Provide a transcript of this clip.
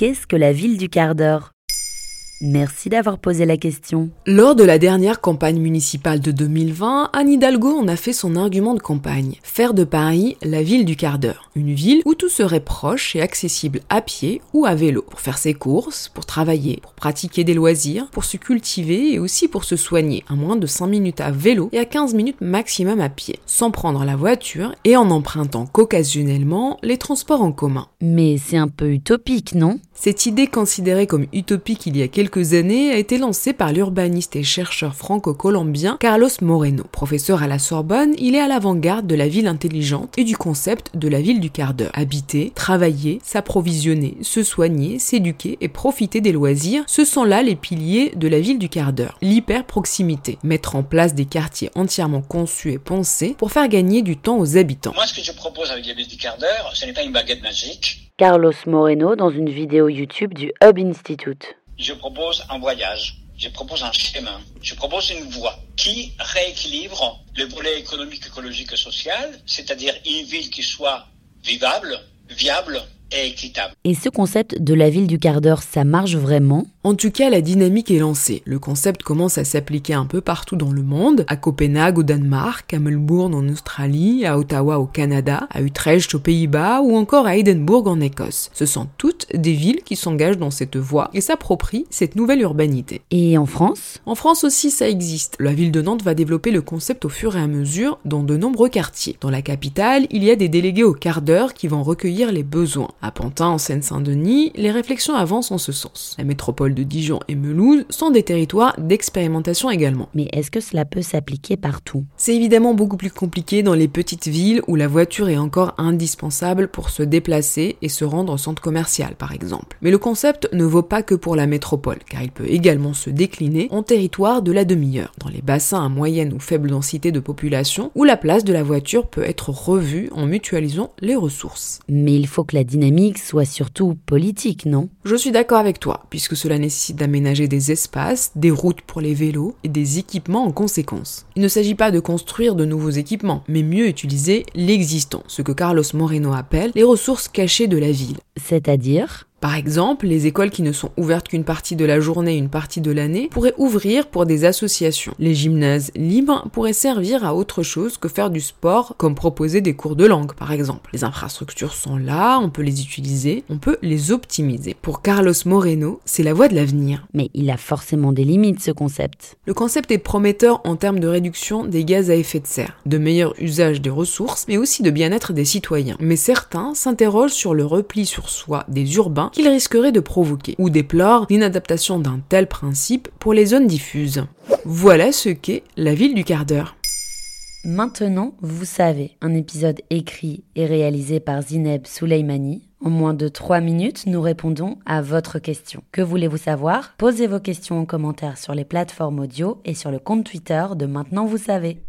qu'est-ce que la ville du quart d'heure? Merci d'avoir posé la question. Lors de la dernière campagne municipale de 2020, Anne Hidalgo en a fait son argument de campagne. Faire de Paris la ville du quart d'heure. Une ville où tout serait proche et accessible à pied ou à vélo. Pour faire ses courses, pour travailler, pour pratiquer des loisirs, pour se cultiver et aussi pour se soigner. À moins de 5 minutes à vélo et à 15 minutes maximum à pied. Sans prendre la voiture et en empruntant qu'occasionnellement les transports en commun. Mais c'est un peu utopique, non? Cette idée considérée comme utopique il y a quelques années a été lancé par l'urbaniste et chercheur franco-colombien Carlos Moreno. Professeur à la Sorbonne, il est à l'avant-garde de la ville intelligente et du concept de la ville du quart d'heure. Habiter, travailler, s'approvisionner, se soigner, s'éduquer et profiter des loisirs, ce sont là les piliers de la ville du quart d'heure. L'hyper-proximité, mettre en place des quartiers entièrement conçus et pensés pour faire gagner du temps aux habitants. Moi, ce que je propose avec la ville du quart d'heure, ce n'est pas une baguette magique. Carlos Moreno dans une vidéo YouTube du Hub Institute. Je propose un voyage, je propose un chemin, je propose une voie qui rééquilibre le volet économique, écologique et social, c'est-à-dire une ville qui soit vivable, viable et équitable. Et ce concept de la ville du quart d'heure, ça marche vraiment? En tout cas, la dynamique est lancée. Le concept commence à s'appliquer un peu partout dans le monde, à Copenhague au Danemark, à Melbourne en Australie, à Ottawa au Canada, à Utrecht aux Pays-Bas ou encore à Edinburgh en Écosse. Ce sont toutes des villes qui s'engagent dans cette voie et s'approprient cette nouvelle urbanité. Et en France? En France aussi ça existe. La ville de Nantes va développer le concept au fur et à mesure dans de nombreux quartiers. Dans la capitale, il y a des délégués au quart d'heure qui vont recueillir les besoins. À Pantin en Seine-Saint-Denis, les réflexions avancent en ce sens. La métropole de Dijon et Melouse sont des territoires d'expérimentation également. Mais est-ce que cela peut s'appliquer partout? C'est évidemment beaucoup plus compliqué dans les petites villes où la voiture est encore indispensable pour se déplacer et se rendre au centre commercial par exemple. Mais le concept ne vaut pas que pour la métropole, car il peut également se décliner en territoire de la demi-heure, dans les bassins à moyenne ou faible densité de population, où la place de la voiture peut être revue en mutualisant les ressources. Mais il faut que la dynamique soit surtout politique, non? Je suis d'accord avec toi, puisque cela nécessite d'aménager des espaces, des routes pour les vélos et des équipements en conséquence. Il ne s'agit pas de construire de nouveaux équipements, mais mieux utiliser l'existant, ce que Carlos Moreno appelle les ressources cachées de la ville. C'est-à-dire? Par exemple, les écoles qui ne sont ouvertes qu'une partie de la journée et une partie de l'année pourraient ouvrir pour des associations. Les gymnases libres pourraient servir à autre chose que faire du sport, comme proposer des cours de langue par exemple. Les infrastructures sont là, on peut les utiliser, on peut les optimiser. Pour Carlos Moreno, c'est la voie de l'avenir. Mais il a forcément des limites ce concept. Le concept est prometteur en termes de réduction des gaz à effet de serre, de meilleur usage des ressources, mais aussi de bien-être des citoyens. Mais certains s'interrogent sur le repli sur soi des urbains qu'il risquerait de provoquer, ou déplore l'inadaptation d'un tel principe pour les zones diffuses. Voilà ce qu'est la ville du quart d'heure. Maintenant, vous savez, un épisode écrit et réalisé par Zineb Souleimani. En moins de 3 minutes, nous répondons à votre question. Que voulez-vous savoir? Posez vos questions en commentaire sur les plateformes audio et sur le compte Twitter de Maintenant vous savez.